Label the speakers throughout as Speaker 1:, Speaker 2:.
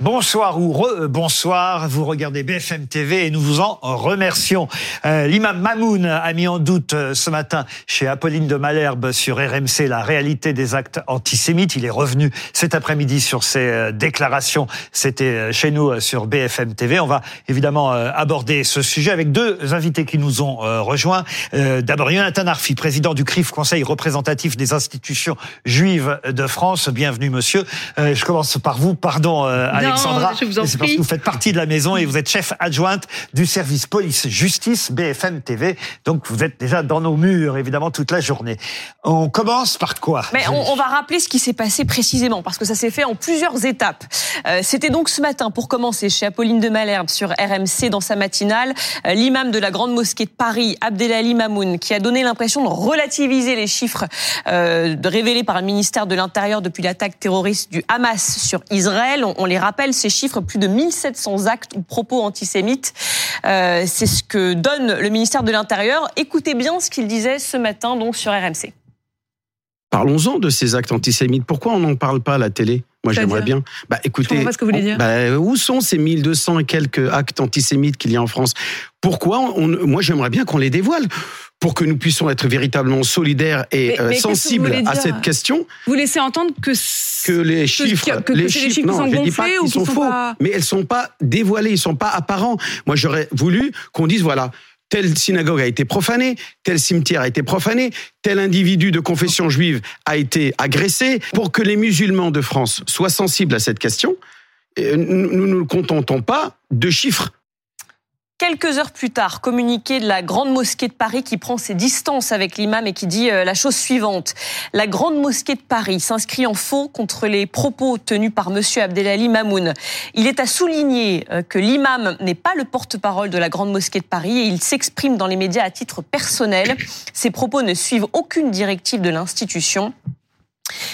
Speaker 1: Bonsoir ou re bonsoir, vous regardez BFM TV et nous vous en remercions. Euh, L'imam Mamoun a mis en doute euh, ce matin chez Apolline de Malherbe sur RMC la réalité des actes antisémites. Il est revenu cet après-midi sur ses euh, déclarations. C'était euh, chez nous sur BFM TV. On va évidemment aborder ce sujet avec deux invités qui nous ont rejoints. D'abord Jonathan Arfi, président du CRIF, Conseil représentatif des institutions juives de France. Bienvenue monsieur. Je commence par vous. Pardon Alexandra.
Speaker 2: je vous en
Speaker 1: C'est parce que vous faites partie de la maison et vous êtes chef adjointe du service police-justice BFM TV. Donc vous êtes déjà dans nos murs, évidemment, toute la journée. On commence par quoi
Speaker 2: Mais on, on va rappeler ce qui s'est passé précisément, parce que ça s'est fait en plusieurs étapes. Euh, C'était donc ce matin, pour commencer, chez Apolline de Malherbe sur RMC dans sa matinale, euh, l'imam de la Grande Mosquée de Paris, Abdelali Mamoun, qui a donné l'impression de relativiser les chiffres euh, révélés par le ministère de l'Intérieur depuis l'attaque terroriste du Hamas sur Israël. On, on les rappelle, ces chiffres, plus de 1700 actes ou propos antisémites. Euh, C'est ce que donne le ministère de l'Intérieur. Écoutez bien ce qu'il disait ce matin donc sur RMC.
Speaker 3: Parlons-en de ces actes antisémites. Pourquoi on n'en parle pas à la télé? Moi, j'aimerais bien. Bah, écoutez,
Speaker 2: comprends pas ce que vous voulez dire.
Speaker 3: bah, où sont ces 1200 et quelques actes antisémites qu'il y a en France? Pourquoi on, Moi, j'aimerais bien qu'on les dévoile pour que nous puissions être véritablement solidaires et
Speaker 2: Mais-
Speaker 3: euh,
Speaker 2: mais
Speaker 3: sensibles à cette question.
Speaker 4: Vous laissez entendre que
Speaker 3: Que les chiffres,
Speaker 4: que- des chiffres
Speaker 3: non,
Speaker 4: sont
Speaker 3: je dis pas
Speaker 4: gonflés
Speaker 3: qu'ils
Speaker 4: qui
Speaker 3: sont
Speaker 4: sont
Speaker 3: faux,
Speaker 4: pas-
Speaker 3: mais elles sont pas dévoilées, ils sont pas apparents. Moi, j'aurais voulu qu'on dise voilà. Telle synagogue a été profanée, tel cimetière a été profané, tel individu de confession juive a été agressé. Pour que les musulmans de France soient sensibles à cette question, euh, nous nous ne nous contentons pas de chiffres.
Speaker 2: Quelques heures plus tard, communiqué de la Grande Mosquée de Paris qui prend ses distances avec l'imam et qui dit euh, la chose suivante. La Grande Mosquée de Paris s'inscrit en faux contre les propos tenus par Monsieur Abdelali Mamoun. Il est à souligner euh, que l'imam n'est pas le porte-parole de la Grande Mosquée de Paris et il s'exprime dans les médias à titre personnel. Ses propos ne suivent aucune directive de l'institution.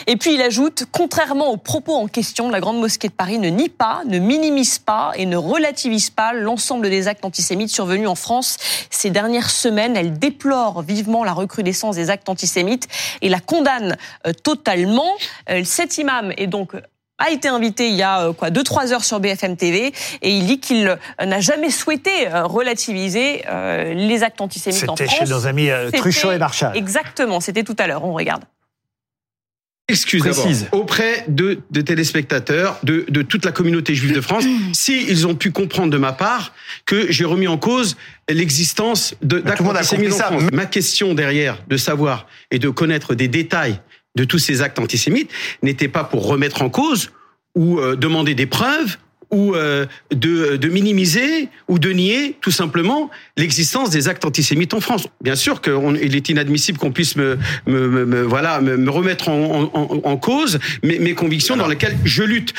Speaker 2: Et puis il ajoute, contrairement aux propos en question, la Grande Mosquée de Paris ne nie pas, ne minimise pas et ne relativise pas l'ensemble des actes antisémites survenus en France ces dernières semaines. Elle déplore vivement la recrudescence des actes antisémites et la condamne euh, totalement. Euh, cet imam est donc a été invité il y a euh, quoi deux trois heures sur BFM TV et il dit qu'il euh, n'a jamais souhaité euh, relativiser euh, les actes antisémites en
Speaker 1: C'était
Speaker 2: France.
Speaker 1: chez nos amis euh,
Speaker 2: C'était-
Speaker 1: Cruchot et Marchal.
Speaker 2: Exactement, c'était tout à l'heure. On regarde.
Speaker 3: Excuse d'abord
Speaker 1: Précise.
Speaker 3: auprès de, de téléspectateurs, de, de toute la communauté juive de France, si ils ont pu comprendre de ma part que j'ai remis en cause l'existence d'antisémites en. France. Ma question derrière de savoir et de connaître des détails de tous ces actes antisémites n'était pas pour remettre en cause ou euh, demander des preuves ou euh, de, de minimiser ou de nier tout simplement l'existence des actes antisémites en France. Bien sûr qu'il est inadmissible qu'on puisse me, me, me- me- voilà me, me remettre en, en- en cause mes, mes convictions dans lesquelles je lutte.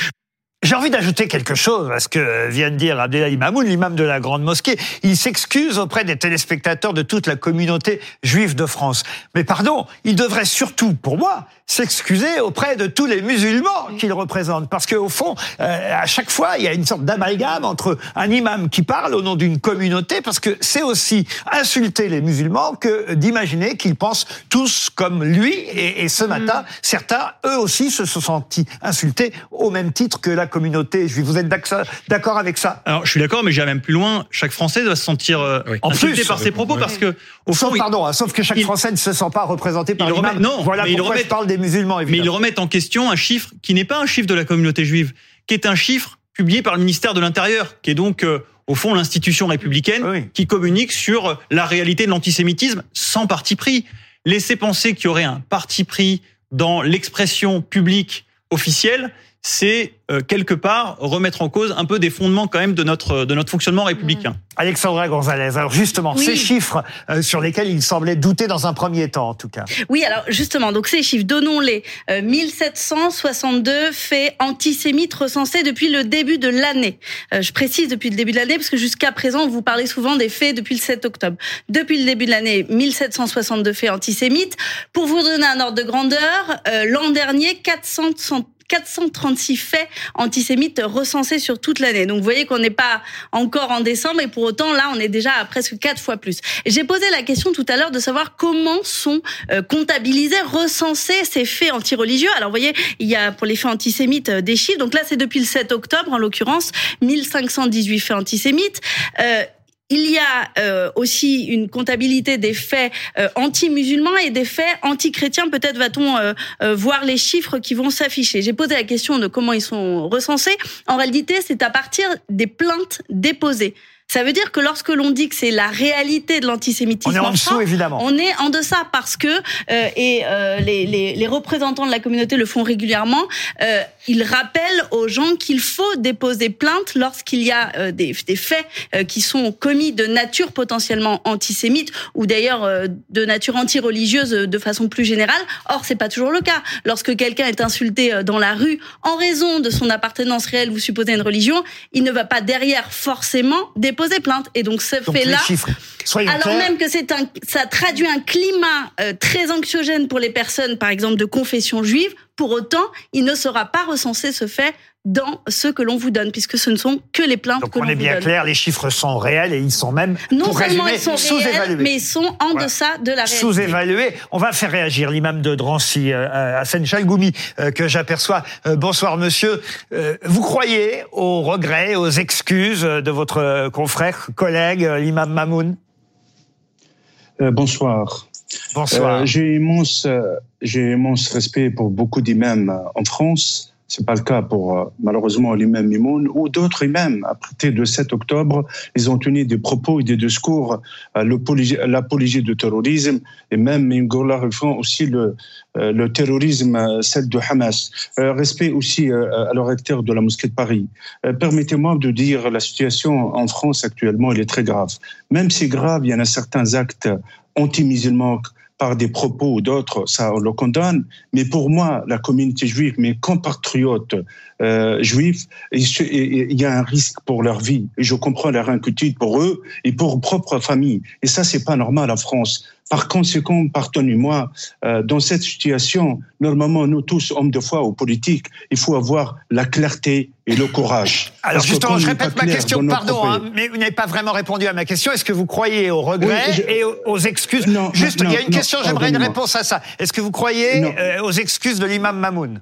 Speaker 1: J'ai envie d'ajouter quelque chose à ce que vient de dire Abdelali Mamoun, l'imam de la Grande Mosquée. Il s'excuse auprès des téléspectateurs de toute la communauté juive de France. Mais pardon, il devrait surtout, pour moi, s'excuser auprès de tous les musulmans qu'il représente. Parce qu'au fond, euh, à chaque fois, il y a une sorte d'amalgame entre un imam qui parle au nom d'une communauté, parce que c'est aussi insulter les musulmans que d'imaginer qu'ils pensent tous comme lui. Et, et ce matin, certains, eux aussi, se sont sentis insultés au même titre que la communauté juive. Vous êtes d'ac- d'accord avec ça?
Speaker 5: Alors, je suis d'accord, mais j'irai même plus loin. Chaque Français doit se sentir euh,
Speaker 1: En
Speaker 5: insulté
Speaker 1: plus,
Speaker 5: par ses propos parce que, au fond,
Speaker 1: Sauf,
Speaker 5: il-
Speaker 1: pardon, hein, sauf que chaque
Speaker 5: il-
Speaker 1: Français ne se sent pas représenté par
Speaker 5: il
Speaker 1: l'imam.
Speaker 5: non,
Speaker 1: voilà
Speaker 5: mais il
Speaker 1: pourquoi
Speaker 5: remet-
Speaker 1: je parle des musulmans,
Speaker 5: mais ils remettent en question un chiffre qui n'est pas un chiffre de la communauté juive, qui est un chiffre publié par le ministère de l'Intérieur, qui est donc euh, au fond l'institution républicaine
Speaker 1: Oui.
Speaker 5: qui communique sur la réalité de l'antisémitisme sans parti pris. Laisser penser qu'il y aurait un parti pris dans l'expression publique officielle, c'est euh, quelque part remettre en cause un peu des fondements quand même de notre de notre fonctionnement républicain.
Speaker 1: Alexandra Gonzalez. Alors justement,
Speaker 4: Oui.
Speaker 1: ces chiffres euh, sur lesquels il semblait douter dans un premier temps, en tout cas.
Speaker 4: Oui, alors justement, donc ces chiffres, donnons-les. Euh, 1762 faits antisémites recensés depuis le début de l'année. Euh, je précise depuis le début de l'année parce que jusqu'à présent, vous parlez souvent des faits depuis le 7 octobre. Depuis le début de l'année, 1762 faits antisémites. Pour vous donner un ordre de grandeur, euh, l'an dernier, 400 436 faits antisémites recensés sur toute l'année. Donc vous voyez qu'on n'est pas encore en décembre et pour autant là on est déjà à presque quatre fois plus. J'ai posé la question tout à l'heure de savoir comment sont euh, comptabilisés, recensés ces faits antireligieux. Alors vous voyez, il y a pour les faits antisémites euh, des chiffres. Donc là c'est depuis le 7 octobre en l'occurrence, 1518 faits antisémites. Euh, il y a euh, aussi une comptabilité des faits euh, anti-musulmans et des faits anti-chrétiens. Peut-être va-t-on euh, voir les chiffres qui vont s'afficher. J'ai posé la question de comment ils sont recensés. En réalité, c'est à partir des plaintes déposées. Ça veut dire que lorsque l'on dit que c'est la réalité de l'antisémitisme,
Speaker 1: on est en, dessous évidemment.
Speaker 4: On est en deçà parce que euh, et euh, les, les, les, représentants de la communauté le font régulièrement. Euh, ils rappellent aux gens qu'il faut déposer plainte lorsqu'il y a euh, des, des, faits euh, qui sont commis de nature potentiellement antisémite ou d'ailleurs euh, de nature anti-religieuse de façon plus générale. Or, c'est pas toujours le cas. Lorsque quelqu'un est insulté dans la rue en raison de son appartenance réelle ou supposée à une religion, il ne va pas derrière forcément déposer poser plainte. Et donc ce fait-là, alors même que c'est un, ça traduit un climat euh, très anxiogène pour les personnes, par exemple de confession juive. Pour autant, il ne sera pas recensé ce fait dans ce que l'on vous donne, puisque ce ne sont que les plaintes
Speaker 1: Donc
Speaker 4: que l'on
Speaker 1: on est bien clair, les chiffres sont réels et ils sont même
Speaker 4: non
Speaker 1: pour
Speaker 4: seulement
Speaker 1: résumer,
Speaker 4: ils sont réels, mais ils sont en voilà. deçà de la réalité.
Speaker 1: Sous-évalués. On va faire réagir l'imam de Drancy, euh, Hassan Chalgoumi, euh, que j'aperçois. Euh, bonsoir monsieur. Euh, vous croyez aux regrets, aux excuses de votre confrère, collègue, l'imam Mamoun?
Speaker 6: Euh, bonsoir.
Speaker 1: Bonsoir.
Speaker 6: j'ai immense, j'ai immense respect pour beaucoup d'imams en France. C'est pas le cas pour euh, malheureusement l'imam Mimoun ou d'autres imams. À partir de 7 octobre, ils ont tenu des propos et des discours à l'apologie du terrorisme et même ils glorifient aussi le, euh, terrorisme, celle de Hamas. Euh, respect aussi à leur de la mosquée de Paris. Permettez-moi de dire la situation en France actuellement, elle est très grave. Même si grave, il y en a certains actes anti-musulmans par des propos ou d'autres, ça on le condamne. Mais pour moi, la communauté juive, mes compatriotes euh, juifs, il y a un risque pour leur vie. Et je comprends leur inquiétude pour eux et pour leur propre famille. Et ça, c'est pas normal en France. Par conséquent, pardonnez-moi, euh, dans cette situation, normalement, nous tous, hommes de foi ou politiques, il faut avoir la clarté et le courage.
Speaker 1: Alors justement, je répète ma question, pardon, hein, mais vous n'avez pas vraiment répondu à ma question. Est-ce que vous croyez aux regrets oui, je... et aux excuses
Speaker 6: non,
Speaker 1: Juste,
Speaker 6: non,
Speaker 1: il y a une
Speaker 6: non,
Speaker 1: question, j'aimerais une réponse à ça. Est-ce que vous croyez euh, aux excuses de l'imam Mamoun?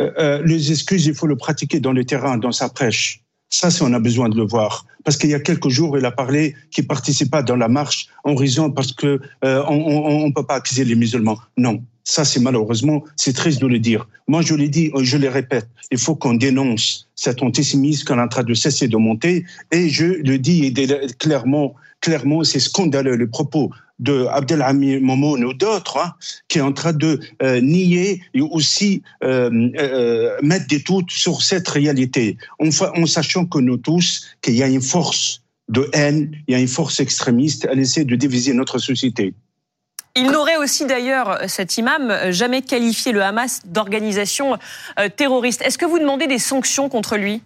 Speaker 6: Euh, Les excuses, il faut le pratiquer dans le terrain, dans sa prêche. Ça, c'est on a besoin de le voir. Parce qu'il y a quelques jours, il a parlé qu'il participe pas dans la marche en raison parce que euh, on ne peut pas accuser les musulmans. Non, ça, c'est malheureusement, c'est triste de le dire. Moi, je l'ai dit, je le répète, il faut qu'on dénonce cet antisémitisme qu'on est en train de cesser de monter. Et je le dis clairement, clairement, c'est scandaleux le propos de Abdelhamid Momoun ou d'autres, hein, qui est en train de euh, nier et aussi euh, euh, mettre des doutes sur cette réalité, en, en sachant que nous tous, qu'il y a une force de haine, il y a une force extrémiste, elle essaie de diviser notre société.
Speaker 2: Il n'aurait aussi d'ailleurs, cet imam, jamais qualifié le Hamas d'organisation terroriste. Est-ce que vous demandez des sanctions contre lui?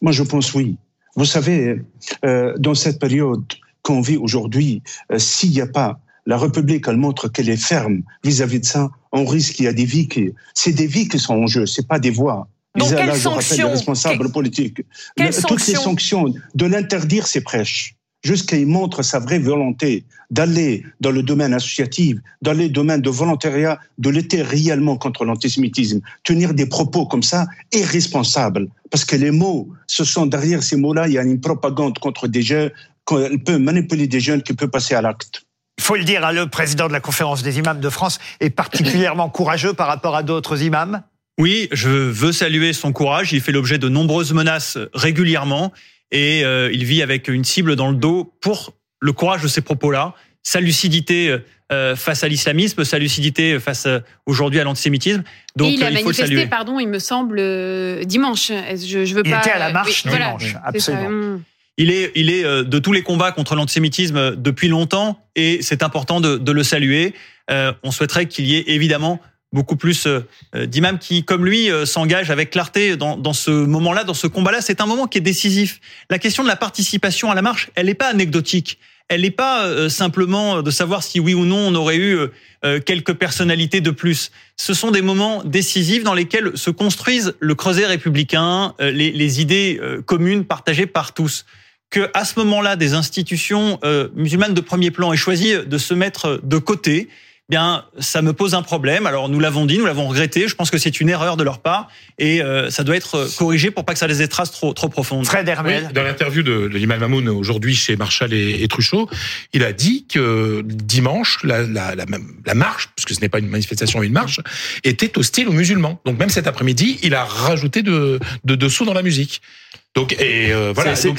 Speaker 6: Moi, je pense oui. Vous savez, euh, dans cette période qu'on vit aujourd'hui, euh, s'il n'y a pas la République, elle montre qu'elle est ferme vis-à-vis -vis de ça, on risque qu'il y a des vies qui, c'est des vies qui sont en jeu, c'est pas des voix.
Speaker 2: Donc,
Speaker 6: là,
Speaker 2: quelles
Speaker 6: je rappelle
Speaker 2: sanctions
Speaker 6: les responsables politiques. Le, toutes les sanctions, de l'interdire ces prêches jusqu'à il montre sa vraie volonté d'aller dans le domaine associatif, dans le domaine de volontariat, de lutter réellement contre l'antisémitisme. Tenir des propos comme ça est responsable. Parce que les mots, ce sont derrière ces mots-là, il y a une propagande contre des jeunes, elle peut manipuler des jeunes qui peut passer à l'acte.
Speaker 1: Il faut le dire, hein, le président de la conférence des imams de France est particulièrement courageux par rapport à d'autres imams.
Speaker 5: Oui, je veux saluer son courage. Il fait l'objet de nombreuses menaces régulièrement et euh, il vit avec une cible dans le dos pour le courage de ces propos-là, sa lucidité euh, face à l'islamisme, sa lucidité face euh, aujourd'hui à l'antisémitisme.
Speaker 7: Donc et il a
Speaker 5: il faut
Speaker 7: manifesté,
Speaker 5: saluer.
Speaker 7: pardon, il me semble euh, dimanche. Je, je veux
Speaker 1: Il
Speaker 7: pas.
Speaker 1: était à la marche
Speaker 7: oui,
Speaker 1: dimanche,
Speaker 7: voilà,
Speaker 1: absolument.
Speaker 5: Il est, il est euh, de tous les combats contre l'antisémitisme depuis longtemps et c'est important de, de, le saluer. Euh, on souhaiterait qu'il y ait évidemment beaucoup plus euh, d'imams qui, comme lui, euh, s'engagent avec clarté dans, dans ce moment-là, dans ce combat-là. C'est un moment qui est décisif. La question de la participation à la marche, elle n'est pas anecdotique. elle n'est pas euh, simplement de savoir si oui ou non on aurait eu euh, quelques personnalités de plus. Ce sont des moments décisifs dans lesquels se construisent le creuset républicain, euh, les, les idées communes partagées par tous que à ce moment-là, des institutions musulmanes de premier plan aient choisi de se mettre de côté bien, ça me pose un problème. Alors, nous l'avons dit, nous l'avons regretté. Je pense que c'est une erreur de leur part et euh, ça doit être corrigé pour pas que ça les traces trop, trop profondes.
Speaker 1: Fred Hermel.
Speaker 8: Oui, dans l'interview de, de l'imam Mamoun aujourd'hui chez Marshall et, et, Truchot, il a dit que dimanche, la, la, la, la marche, puisque ce n'est pas une manifestation, une marche, était hostile aux musulmans. Donc même cet après-midi, il a rajouté de, de, de sous dans la musique. Donc et euh, voilà,
Speaker 5: c'est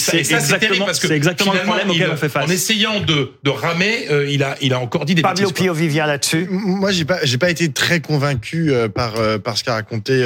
Speaker 8: terrible parce que
Speaker 5: exactement le problème auquel
Speaker 8: il-
Speaker 5: on fait face.
Speaker 8: En essayant de, de ramer, euh, il a il a encore dit des
Speaker 1: Pablo. Pio Vivien là-dessus.
Speaker 9: Moi, j'ai pas, j'ai pas été très convaincu euh, par euh, par ce qu'a raconté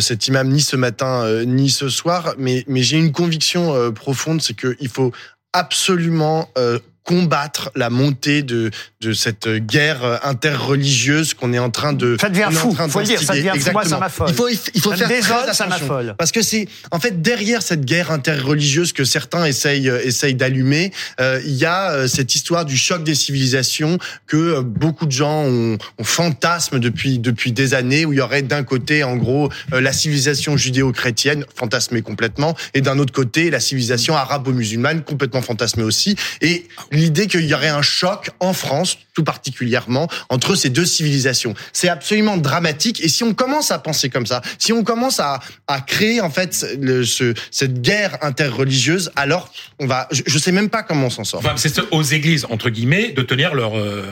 Speaker 9: cet imam ni ce matin euh, ni ce soir, mais mais j'ai une conviction euh, profonde, c'est que il faut absolument euh, combattre la montée de de cette guerre interreligieuse qu'on est en train de
Speaker 1: Ça devient fou,
Speaker 9: train
Speaker 1: faut dire, ça devient fou. Moi, ça m'affole.
Speaker 9: Il faut il faut
Speaker 1: Ça
Speaker 9: faire
Speaker 1: désole,
Speaker 9: très
Speaker 1: ça
Speaker 9: attention.
Speaker 1: m'affole.
Speaker 9: Parce que c'est en fait derrière cette guerre interreligieuse que certains essayent euh, essayent d'allumer, euh, il y a euh, cette histoire du choc des civilisations que euh, beaucoup de gens ont, ont fantasme depuis depuis des années où il y aurait d'un côté en gros euh, la civilisation judéo-chrétienne fantasmée complètement et d'un autre côté la civilisation arabo-musulmane complètement fantasmée aussi et l'idée qu'il y aurait un choc en France just tout particulièrement entre ces deux civilisations. C'est absolument dramatique et si on commence à penser comme ça, si on commence à, à créer en fait le, ce, cette guerre interreligieuse, alors on va, je, je sais même pas comment on s'en sort.
Speaker 8: Enfin, c'est aux églises entre guillemets de tenir leur euh,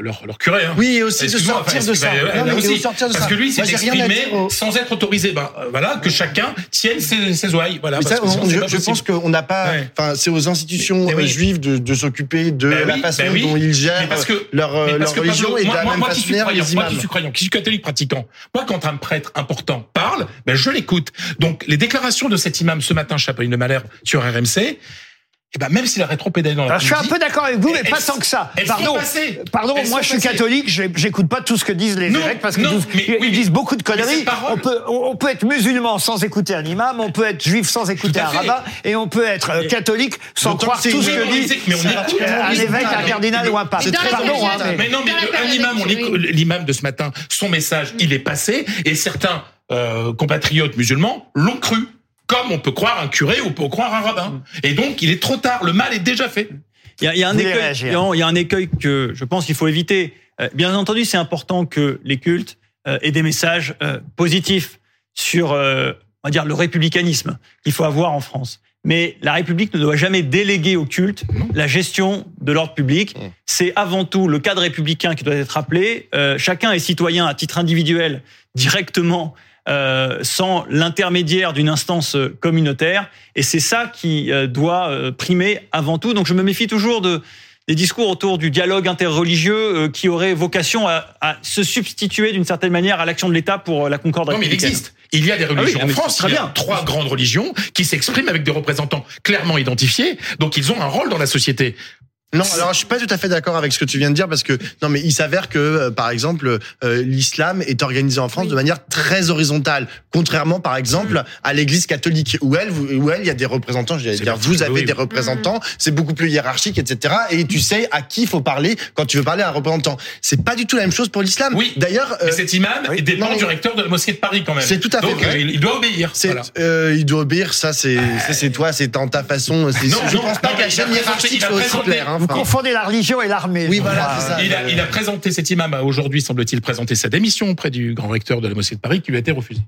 Speaker 8: leur, leur curé. Hein.
Speaker 9: Oui, et aussi de sortir
Speaker 8: enfin,
Speaker 9: de ça. Non, de sortir de
Speaker 8: parce
Speaker 9: ça.
Speaker 8: que lui,
Speaker 9: à
Speaker 8: exprimé
Speaker 9: au-
Speaker 8: sans être autorisé. Ben euh, voilà, que chacun tienne ses, ses ouailles. Voilà.
Speaker 9: Mais
Speaker 8: parce
Speaker 9: ça,
Speaker 8: que sinon,
Speaker 9: on-
Speaker 8: c'est
Speaker 9: je, pense qu'on n'a pas.
Speaker 8: Ouais.
Speaker 9: Enfin, c'est aux institutions
Speaker 8: Mais- mais oui.
Speaker 9: euh, juives de, de s'occuper de
Speaker 8: Ben
Speaker 9: la
Speaker 8: oui,
Speaker 9: façon
Speaker 8: ben oui.
Speaker 9: dont ils gèrent
Speaker 8: parce que-
Speaker 9: leur, euh, leur religion et de
Speaker 8: moi,
Speaker 9: la
Speaker 8: moi,
Speaker 9: même
Speaker 8: moi qui suis
Speaker 9: les
Speaker 8: croyant, moi qui suis croyant, qui suis catholique pratiquant, moi quand un prêtre important parle, ben je l'écoute. Donc les déclarations de cet imam ce matin, Chapeau de Malher sur RMC, et ben même s'il a rétropédalé dans la
Speaker 1: Alors, je suis un peu d'accord avec vous, mais pas tant que ça. Pardon, pardon. Moi, je suis catholique. J'écoute pas tout ce que disent les
Speaker 8: Non,
Speaker 1: évêques parce qu'ils disent, ils disent beaucoup de conneries. On peut, on peut être musulman sans écouter un imam, on peut être juif sans écouter un rabbin, et on peut être euh, catholique sans croire tout ce que dit
Speaker 8: minorité, mais on écoute.
Speaker 1: un évêque, un cardinal ou un pape.
Speaker 7: La
Speaker 1: Pardon, hein, mais-
Speaker 8: non, mais
Speaker 7: la
Speaker 8: un imam, on
Speaker 7: actuelle,
Speaker 8: écoute- l'imam de ce matin, son message, il est passé, et certains euh, compatriotes musulmans l'ont cru. Comme on peut croire un curé ou on peut croire un rabbin. Et donc, il est trop tard. Le mal est déjà fait.
Speaker 5: Il y a, il y a un écueil, il y a un écueil que je pense qu'il faut éviter. Euh, Bien entendu, c'est important que les cultes euh, aient des messages euh, positifs sur, on va dire, le républicanisme qu'il faut avoir en France. Mais la République ne doit jamais déléguer au culte la gestion de l'ordre public.
Speaker 9: Mmh.
Speaker 5: C'est avant tout le cadre républicain qui doit être appelé. Euh, chacun est citoyen à titre individuel directement euh, sans l'intermédiaire d'une instance euh, communautaire. Et c'est ça qui euh, doit euh, primer avant tout. Donc je me méfie toujours de des discours autour du dialogue interreligieux euh, qui auraient vocation à, à se substituer d'une certaine manière à l'action de l'État pour la concorde
Speaker 8: Non, mais il existe. Il y a des religions
Speaker 5: Ah oui,
Speaker 8: en France.
Speaker 5: très
Speaker 8: il y a
Speaker 5: bien.
Speaker 8: trois grandes religions qui s'expriment avec des représentants clairement identifiés. Donc, ils ont un rôle dans la société.
Speaker 9: Non, alors je suis pas tout à fait d'accord avec ce que tu viens de dire parce que non, mais il s'avère que euh, par exemple euh, l'islam est organisé en France de manière très horizontale, contrairement par exemple à l'Église catholique où elle, où elle, il y a des représentants. Je dire, vous avez
Speaker 8: oui.
Speaker 9: des représentants, c'est beaucoup plus hiérarchique, etc. Et tu sais à qui il faut parler quand tu veux parler à un représentant. C'est pas du tout la même chose pour l'islam.
Speaker 8: Oui.
Speaker 9: D'ailleurs, euh,
Speaker 8: cet imam
Speaker 9: oui.
Speaker 8: dépend
Speaker 9: Non, mais-
Speaker 8: du recteur de la mosquée de Paris, quand même.
Speaker 9: C'est tout à fait
Speaker 8: Donc,
Speaker 9: vrai.
Speaker 8: euh, il, doit obéir.
Speaker 9: c'est,
Speaker 8: Voilà.
Speaker 9: euh, il doit obéir. Ça, c'est, ça, c'est toi, c'est en ta façon.
Speaker 8: Non,
Speaker 9: je
Speaker 8: non,
Speaker 9: pense pas
Speaker 8: non,
Speaker 9: que la
Speaker 8: il a
Speaker 9: chaîne
Speaker 8: présenté-
Speaker 9: hiérarchique
Speaker 8: il a
Speaker 9: soit aussi claire.
Speaker 1: Vous
Speaker 9: Enfin,
Speaker 1: confondez la religion et l'armée.
Speaker 9: Oui, voilà,
Speaker 1: crois.
Speaker 9: c'est ça.
Speaker 8: Il a, il a présenté cet imam, a aujourd'hui, semble-t-il, présenté sa démission auprès du grand recteur de la mosquée de Paris, qui lui a été refusée.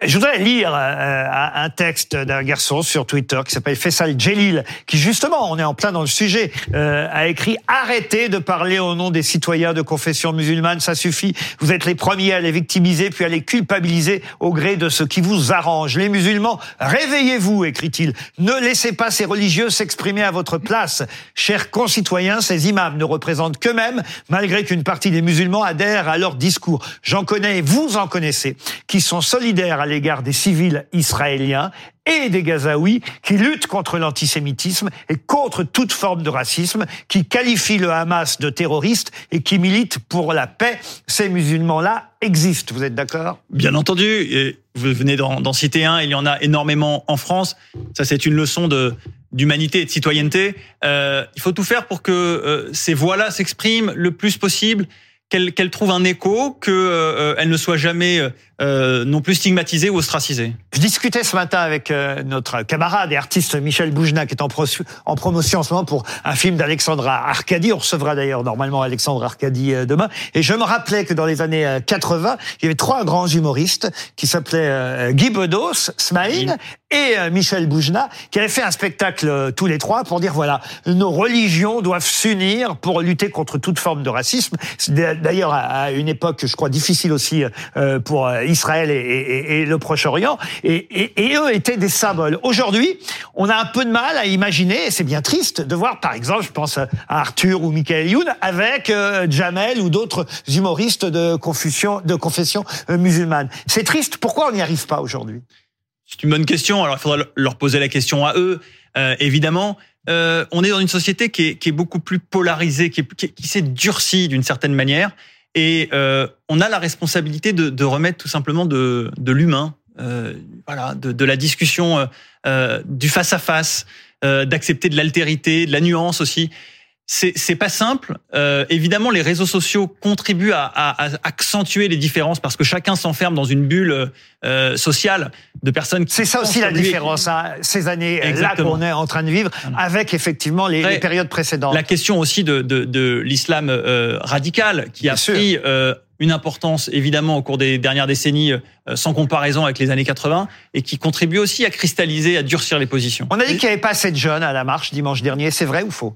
Speaker 1: Je voudrais lire euh, un texte d'un garçon sur Twitter qui s'appelle Faisal Djelil, qui justement, on est en plein dans le sujet, euh, a écrit « Arrêtez de parler au nom des citoyens de confession musulmane, ça suffit. Vous êtes les premiers à les victimiser, puis à les culpabiliser au gré de ce qui vous arrange. Les musulmans, réveillez-vous », écrit-il. « Ne laissez pas ces religieux s'exprimer à votre place. Chers concitoyens, ces imams ne représentent qu'eux-mêmes, malgré qu'une partie des musulmans adhèrent à leur discours. J'en connais, vous en connaissez, qui sont solidaires à l'égard des civils israéliens. et des Gazaouis qui luttent contre l'antisémitisme et contre toute forme de racisme, qui qualifient le Hamas de terroriste et qui militent pour la paix. Ces musulmans-là existent, vous êtes d'accord?
Speaker 5: Bien entendu, vous venez d'en citer un, il y en a énormément en France. Ça, c'est une leçon d'humanité et de citoyenneté. Euh, il faut tout faire pour que euh, ces voix-là s'expriment le plus possible qu'elle qu'elle trouve un écho, que euh, elle ne soit jamais euh, non plus stigmatisée ou ostracisée.
Speaker 1: Je discutais ce matin avec euh, notre camarade et artiste Michel Boujna, qui est en, en promotion en ce moment pour un film d'Alexandra Arcadi. On recevra d'ailleurs normalement Alexandre Arcadi euh, demain. Et je me rappelais que dans les années 80, il y avait trois grands humoristes qui s'appelaient Guy Bedos, Smaïn et Michel Boujna, qui avaient fait un spectacle tous les trois pour dire voilà, nos religions doivent s'unir pour lutter contre toute forme de racisme. D'ailleurs, à une époque, je crois, difficile aussi pour Israël et, le Proche-Orient, et, eux étaient des symboles. Aujourd'hui, on a un peu de mal à imaginer, et c'est bien triste, de voir, par exemple, je pense à Arthur ou Michael Youn, avec euh, Jamel ou d'autres humoristes de confession, euh, musulmane. C'est triste. Pourquoi on n'y arrive pas aujourd'hui?
Speaker 5: C'est une bonne question. Alors, il faudra leur poser la question à eux, euh, évidemment. on est dans une société qui est, beaucoup plus polarisée, qui s'est durcie d'une certaine manière. Et euh, on a la responsabilité de, de, remettre tout simplement de, de l'humain, euh, voilà, de, de, la discussion, euh, euh du face à face, d'accepter de l'altérité, de la nuance aussi c'est pas simple. Euh, évidemment, les réseaux sociaux contribuent à, à, à, accentuer les différences parce que chacun s'enferme dans une bulle euh, sociale de personnes.
Speaker 1: C'est ça aussi la différence, hein, ces années-là qu'on est en train de vivre, avec effectivement les, les, périodes précédentes.
Speaker 5: La question aussi de, de, de l'islam euh, radical qui a pris euh, une importance évidemment au cours des dernières décennies euh, sans comparaison avec les années 80 et qui contribue aussi à cristalliser, à durcir les positions.
Speaker 1: On a dit qu'il n'y avait pas assez de jeunes à la marche dimanche dernier, c'est vrai ou faux?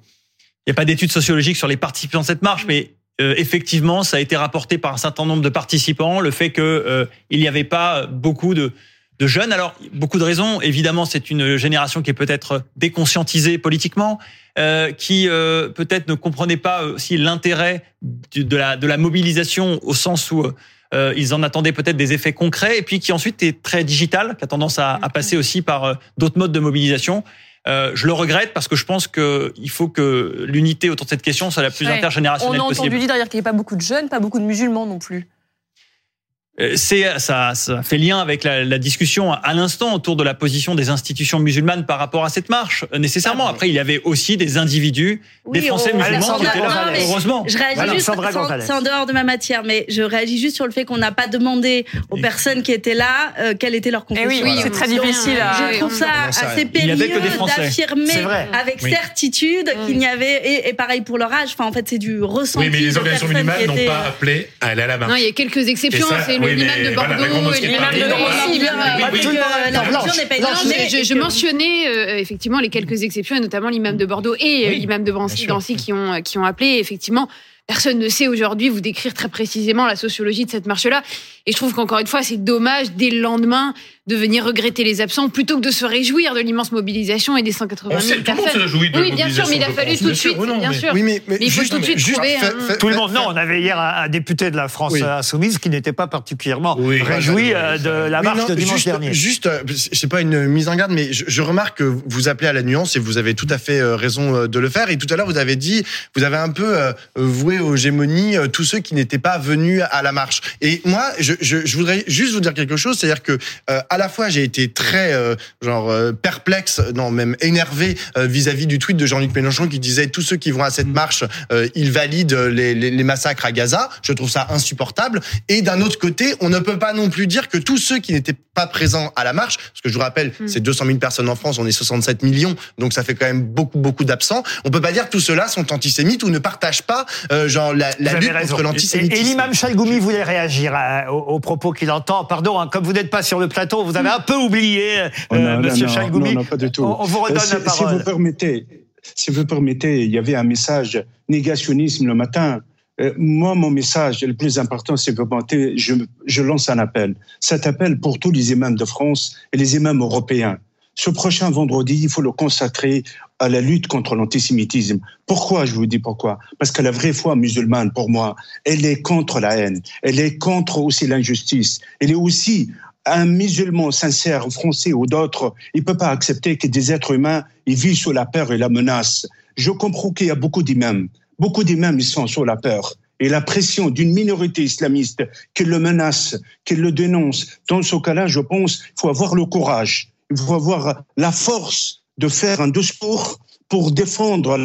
Speaker 5: Il n'y a pas d'études sociologiques sur les participants de cette marche, mais euh, effectivement, ça a été rapporté par un certain nombre de participants, le fait que euh, n'y avait pas beaucoup de, de, jeunes. Alors, beaucoup de raisons. Évidemment, c'est une génération qui est peut-être déconscientisée politiquement, euh, qui euh, peut-être ne comprenait pas aussi l'intérêt de la, de la mobilisation au sens où ils en attendaient peut-être des effets concrets, et puis qui ensuite est très digital, qui a tendance à, à passer aussi par d'autres modes de mobilisation. Euh, je le regrette parce que je pense qu'il faut que l'unité autour de cette question soit la plus intergénérationnelle
Speaker 2: possible.
Speaker 5: On a
Speaker 2: entendu dire qu'il n'y avait pas beaucoup de jeunes, pas beaucoup de musulmans non plus.
Speaker 5: Euh, c'est ça, ça fait lien avec la, la discussion à l'instant autour de la position des institutions musulmanes par rapport à cette marche. Euh, nécessairement, après, il y avait aussi des individus, des Français musulmans qui étaient là. Heureusement.
Speaker 4: Je réagis juste, c'est en dehors de ma matière, mais je réagis juste sur le fait qu'on n'a pas demandé aux personnes qui étaient là euh, quelle était leur confession.
Speaker 2: Eh oui, c'est très difficile.
Speaker 4: je trouve ça assez périlleux d'affirmer avec certitude qu'il n'y avait et, pareil pour leur âge. Enfin, en fait, c'est du ressenti.
Speaker 8: Oui, mais les organisations musulmanes n'ont pas appelé à aller à la marche.
Speaker 7: Non, il y a quelques exceptions l'imam de Bordeaux et l'imam de Je mentionnais euh, effectivement les quelques exceptions, et notamment l'imam de Bordeaux et euh, l'imam de Dancy qui ont, qui ont appelé. Effectivement, Personne ne sait aujourd'hui vous décrire très précisément la sociologie de cette marche-là. Et je trouve qu'encore une fois, c'est dommage, dès le lendemain, de venir regretter les absents plutôt que de se réjouir de l'immense mobilisation et des 180 000
Speaker 8: personnes. Tout le monde se de
Speaker 7: oui, bien sûr, mais il a fallu tout de suite, bien sûr.
Speaker 9: Oui, mais,
Speaker 7: il faut tout de suite trouver
Speaker 1: Tout le monde, non, on avait hier un, député de la France insoumise qui n'était pas particulièrement réjoui euh, de la marche de dimanche dernier.
Speaker 9: Juste, euh, c'est pas une mise en garde, mais je, je, remarque que vous appelez à la nuance et vous avez tout à fait euh, raison de le faire. Et tout à l'heure, vous avez dit, vous avez un peu voué aux gémonies tous ceux qui n'étaient pas venus à la marche. Et moi, je, je, je voudrais juste vous dire quelque chose, c'est-à-dire que à la fois j'ai été très euh, genre euh, perplexe, non même énervé euh, vis-à-vis du tweet de Jean-Luc Mélenchon qui disait tous ceux qui vont à cette marche, ils valident les, les, les, massacres à Gaza. Je trouve ça insupportable. Et d'un autre côté, on ne peut pas non plus dire que tous ceux qui n'étaient pas présents à la marche, parce que je vous rappelle, hmm. c'est 200 000 personnes en France, on est 67 millions, donc ça fait quand même beaucoup beaucoup d'absents. On peut pas dire que tous ceux-là sont antisémites ou ne partagent pas genre la, la lutte contre l'antisémitisme.
Speaker 1: Et, l'imam Chalgoumi voulait réagir aux, propos qu'il entend. Pardon, hein, comme vous n'êtes pas sur le plateau, vous avez un peu oublié, euh, oh Monsieur Chalgoumi.
Speaker 6: Non, pas du tout.
Speaker 1: On, vous redonne
Speaker 6: euh,
Speaker 1: la parole.
Speaker 6: Si vous permettez, si vous permettez, il y avait un message négationnisme le matin. Euh, moi, mon message le plus important, c'est que je, je lance un appel. Cet appel pour tous les imams de France et les imams européens. Ce prochain vendredi, il faut le consacrer à la lutte contre l'antisémitisme. Pourquoi Je vous dis pourquoi? Parce que la vraie foi musulmane, pour moi, elle est contre la haine. Elle est contre aussi l'injustice. Elle est aussi un musulman sincère, français ou d'autres, il peut pas accepter que des êtres humains ils vivent sous la peur et la menace. Je comprends qu'il y a beaucoup d'imams. Beaucoup d'imams, ils sont sous la peur. Et la pression d'une minorité islamiste qui le menace, qui le dénonce, dans ce cas-là, je pense qu'il faut avoir le courage, il faut avoir la force de faire un discours pour défendre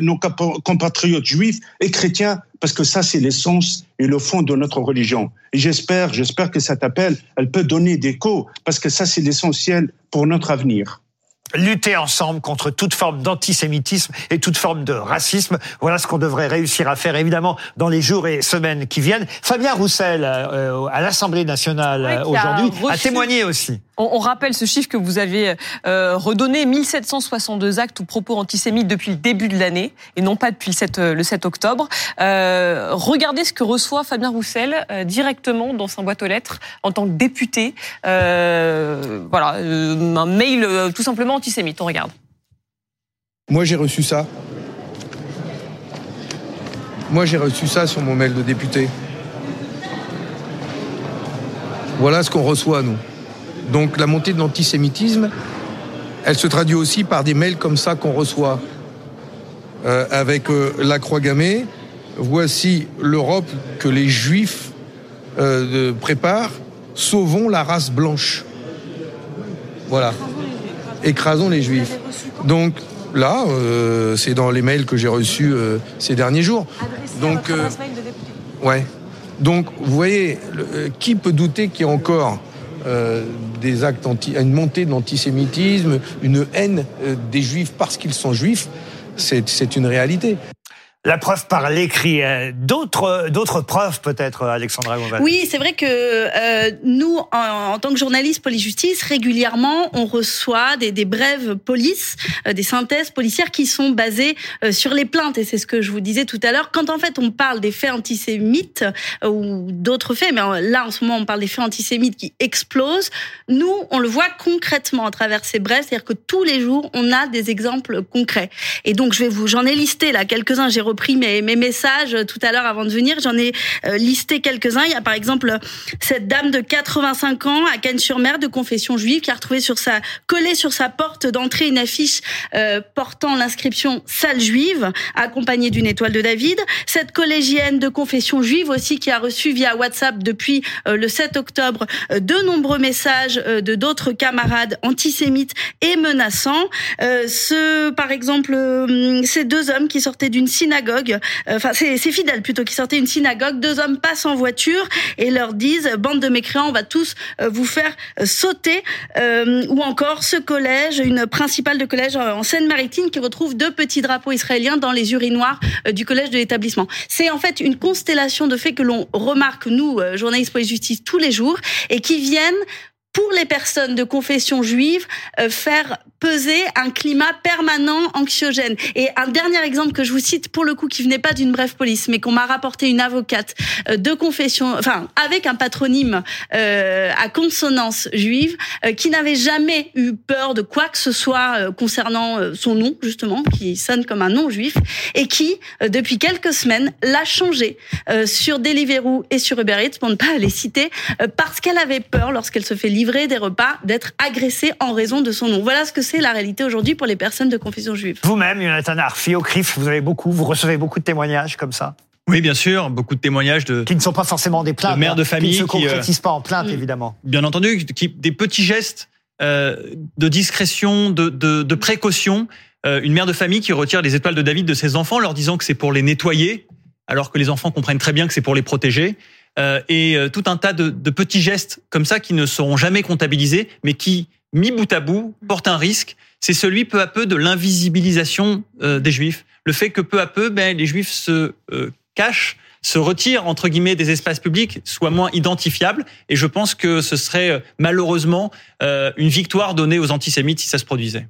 Speaker 6: nos compatriotes juifs et chrétiens, parce que ça, c'est l'essence et le fond de notre religion. Et j'espère, j'espère que cet appel, elle peut donner d'écho, parce que ça, c'est l'essentiel pour notre avenir
Speaker 1: lutter ensemble contre toute forme d'antisémitisme et toute forme de racisme. Voilà ce qu'on devrait réussir à faire, évidemment, dans les jours et semaines qui viennent. Fabien Roussel, euh, à l'Assemblée nationale euh, aujourd'hui, a témoigné aussi.
Speaker 2: On, rappelle ce chiffre que vous avez euh, redonné 1762 actes ou propos antisémites depuis le début de l'année et non pas depuis le 7, le 7 octobre. Euh, regardez ce que reçoit Fabien Roussel euh, directement dans sa boîte aux lettres en tant que député. Euh, voilà, euh, un mail tout simplement On regarde.
Speaker 10: Moi j'ai reçu ça. Moi j'ai reçu ça sur mon mail de député. Voilà ce qu'on reçoit nous. Donc la montée de l'antisémitisme, elle se traduit aussi par des mails comme ça qu'on reçoit euh, avec euh, la croix gammée. Voici l'Europe que les Juifs euh, préparent. Sauvons la race blanche. Voilà. Écrasons les Juifs. Donc là, euh, c'est dans les mails que j'ai reçus euh, ces derniers jours. Donc, euh, ouais. Donc, vous voyez, le, qui peut douter qu'il y a encore euh, des actes anti, une montée de l'antisémitisme, une haine des juifs parce qu'ils sont juifs, c'est une réalité.
Speaker 1: La preuve par l'écrit. Euh, d'autres, d'autres preuves peut-être, Alexandra Gonval.
Speaker 4: Oui, c'est vrai que euh, nous, en, tant que journalistes police-justice, régulièrement, on reçoit des, brèves police, euh, des synthèses policières qui sont basées euh, sur les plaintes. Et c'est ce que je vous disais tout à l'heure. Quand en fait on parle des faits antisémites euh, ou d'autres faits, mais là en ce moment on parle des faits antisémites qui explosent, nous on le voit concrètement à travers ces brèves, c'est-à-dire que tous les jours on a des exemples concrets. Et donc je vais vous, j'en ai listé là quelques-uns. Repris mes, mes messages tout à l'heure avant de venir. J'en ai euh, listé quelques-uns. Il y a par exemple cette dame de 85 ans à Cannes-sur-Mer de confession juive qui a retrouvé sur sa collée sur sa porte d'entrée une affiche euh, portant l'inscription salle juive accompagnée d'une étoile de David. Cette collégienne de confession juive aussi qui a reçu via WhatsApp depuis euh, le 7 octobre euh, de nombreux messages euh, de d'autres camarades antisémites et menaçants. Euh, ce par exemple ces deux hommes qui sortaient d'une synagogue euh, enfin c'est fidèles plutôt, qui sortaient une synagogue, deux hommes passent en voiture et leur disent bande de mécréants, on va tous euh, vous faire euh, sauter. ou encore ce collège, une principale de collège en Seine-Maritime qui retrouve deux petits drapeaux israéliens dans les urinoirs du collège de l'établissement. C'est en fait une constellation de faits que l'on remarque nous, journalistes police justice, tous les jours et qui viennent pour les personnes de confession juive, euh, faire peser un climat permanent anxiogène. Et un dernier exemple que je vous cite, pour le coup, qui venait pas d'une brève police, mais qu'on m'a rapporté une avocate euh, de confession, enfin, avec un patronyme euh, à consonance juive, euh, qui n'avait jamais eu peur de quoi que ce soit euh, concernant euh, son nom, justement, qui sonne comme un nom juif, et qui, depuis quelques semaines, l'a changé sur Deliveroo et sur Uber Eats, pour ne pas les citer, parce qu'elle avait peur, lorsqu'elle se fait livrer des repas, d'être agressée en raison de son nom. Voilà ce que c'est la réalité aujourd'hui pour les personnes de confession juive.
Speaker 1: Vous-même, Jonathan Arfi, au CRIF, vous avez beaucoup, vous recevez beaucoup de témoignages comme ça
Speaker 5: oui, bien sûr, beaucoup de témoignages de
Speaker 1: qui ne sont pas forcément des plaintes,
Speaker 5: de mères de famille
Speaker 1: qui ne se concrétisent euh, pas en plainte, mmh. évidemment.
Speaker 5: Bien entendu, qui, des petits gestes euh, de discrétion, de, de, de précaution. Euh, une mère de famille qui retire les étoiles de David de ses enfants, leur disant que c'est pour les nettoyer, alors que les enfants comprennent très bien que c'est pour les protéger. Euh, et euh, tout un tas de, petits gestes comme ça qui ne seront jamais comptabilisés, mais qui mis bout à bout, porte un risque. C'est celui peu à peu de l'invisibilisation euh, des Juifs. Le fait que peu à peu, ben, les Juifs se cachent, se retirent entre guillemets des espaces publics, soient moins identifiables. Et je pense que ce serait malheureusement une victoire donnée aux antisémites si ça se produisait.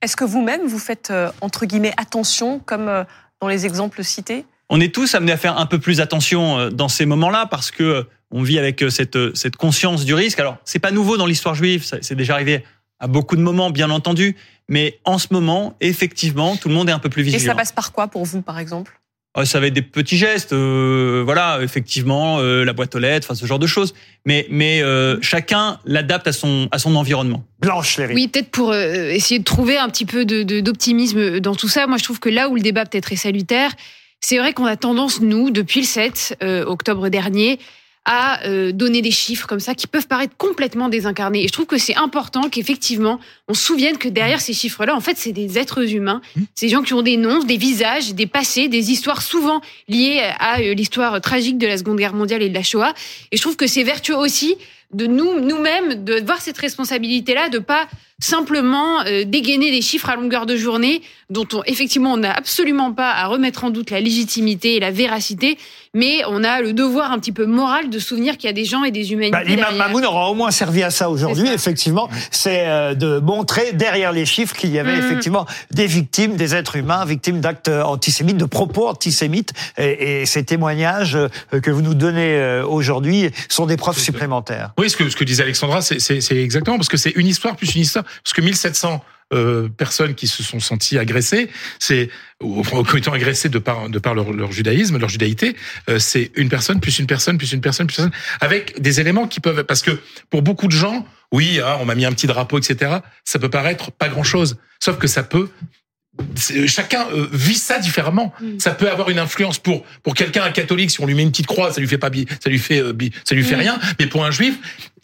Speaker 2: Est-ce que vous-même vous faites entre guillemets attention, comme dans les exemples cités?
Speaker 5: On est tous amenés à faire un peu plus attention euh, dans ces moments-là parce que on vit avec euh, cette, euh, cette conscience du risque. Alors, c'est pas nouveau dans l'histoire juive, c'est déjà arrivé à beaucoup de moments, bien entendu, mais en ce moment, effectivement, tout le monde est un peu plus vigilant.
Speaker 2: Et ça passe par quoi pour vous, par exemple?
Speaker 5: Euh, ça va être des petits gestes, euh, voilà, effectivement, euh, la boîte aux lettres, enfin ce genre de choses. Mais, mais euh, chacun l'adapte à son, à son environnement.
Speaker 1: Blanche, Léry.
Speaker 7: Oui, peut-être pour euh, essayer de trouver un petit peu de- de- d'optimisme dans tout ça. Moi, je trouve que là où le débat peut-être est salutaire, c'est vrai qu'on a tendance, nous, depuis le 7 euh, octobre dernier, à euh, donner des chiffres comme ça qui peuvent paraître complètement désincarnés. Et je trouve que c'est important qu'effectivement, on se souvienne que derrière ces chiffres-là, en fait, c'est des êtres humains. C'est des gens qui ont des noms, des visages, des passés, des histoires souvent liées à euh, l'histoire tragique de la Seconde Guerre mondiale et de la Shoah. Et je trouve que c'est vertueux aussi de nous, nous-mêmes, de voir cette responsabilité-là, de pas simplement euh, dégainer des chiffres à longueur de journée dont on, effectivement, on n'a absolument pas à remettre en doute la légitimité et la véracité, mais on a le devoir un petit peu moral de souvenir qu'il y a des gens et des humanités
Speaker 1: Bah, L'imam. Mamoun aura au moins servi à ça aujourd'hui, effectivement. C'est euh, de montrer derrière les chiffres qu'il y avait
Speaker 7: Mhm.
Speaker 1: effectivement des victimes, des êtres humains, victimes d'actes antisémites, de propos antisémites. Et, et ces témoignages euh, que vous nous donnez euh, aujourd'hui sont des preuves supplémentaires.
Speaker 8: Oui, ce que, ce que disait Alexandra, c'est exactement parce que c'est une histoire plus une histoire. Parce que 1700 euh, personnes qui se sont senties agressées, c'est ont été agressées de par de par leur, leur judaïsme, leur judaïté, euh, c'est une personne plus une personne plus une personne plus une personne, avec des éléments qui peuvent parce que pour beaucoup de gens, oui, ah, on m'a mis un petit drapeau, etc. Ça peut paraître pas grand chose, sauf que ça peut c'est- chacun euh, vit ça différemment. Ça peut avoir une influence pour pour quelqu'un un catholique si on lui met une petite croix, ça lui fait pas ça lui fait euh, ça lui fait
Speaker 7: Mm.
Speaker 8: rien, mais pour un juif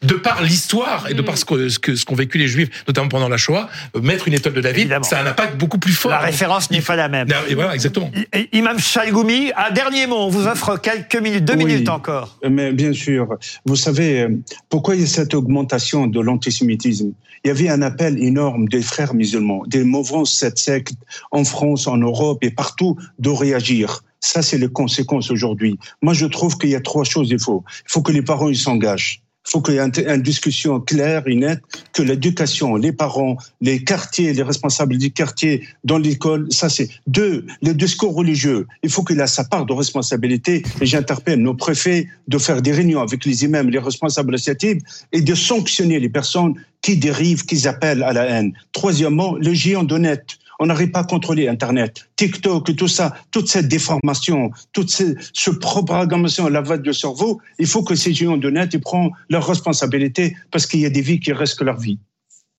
Speaker 8: de par l'histoire et de par ce que ce que ce qu'ont vécu les juifs notamment pendant la Shoah, euh, mettre une étoile de David,
Speaker 1: Évidemment.
Speaker 8: ça a un impact beaucoup plus fort.
Speaker 1: La référence n'est pas la même.
Speaker 8: Et voilà, exactement.
Speaker 1: I- Imam Chalgoumi, un dernier mot, on vous offre quelques minutes, deux
Speaker 6: Oui.
Speaker 1: minutes encore.
Speaker 6: Mais bien sûr, vous savez, euh, pourquoi il y a cette augmentation de l'antisémitisme? Il y avait un appel énorme des frères musulmans, des mouvances, cette secte en France, en Europe et partout, de réagir. Ça, c'est les conséquences aujourd'hui. Moi, je trouve qu'il y a trois choses. Il faut, il faut que les parents ils s'engagent. Il faut qu'il y ait une, discussion claire et nette, que l'éducation, les parents, les quartiers, les responsables du quartier dans l'école, ça c'est deux, le discours religieux. Il faut qu'il ait sa part de responsabilité et j'interpelle nos préfets de faire des réunions avec les imams, les responsables associatifs et de sanctionner les personnes qui dérivent, qui appellent à la haine. Troisièmement, le géant net. On n'arrive pas à contrôler Internet, TikTok tout ça, toute cette déformation, toute ce, ce propagation, lavage de cerveau. Il faut que ces géants de net prennent leurs responsabilités parce qu'il y a des vies qui que leur vie.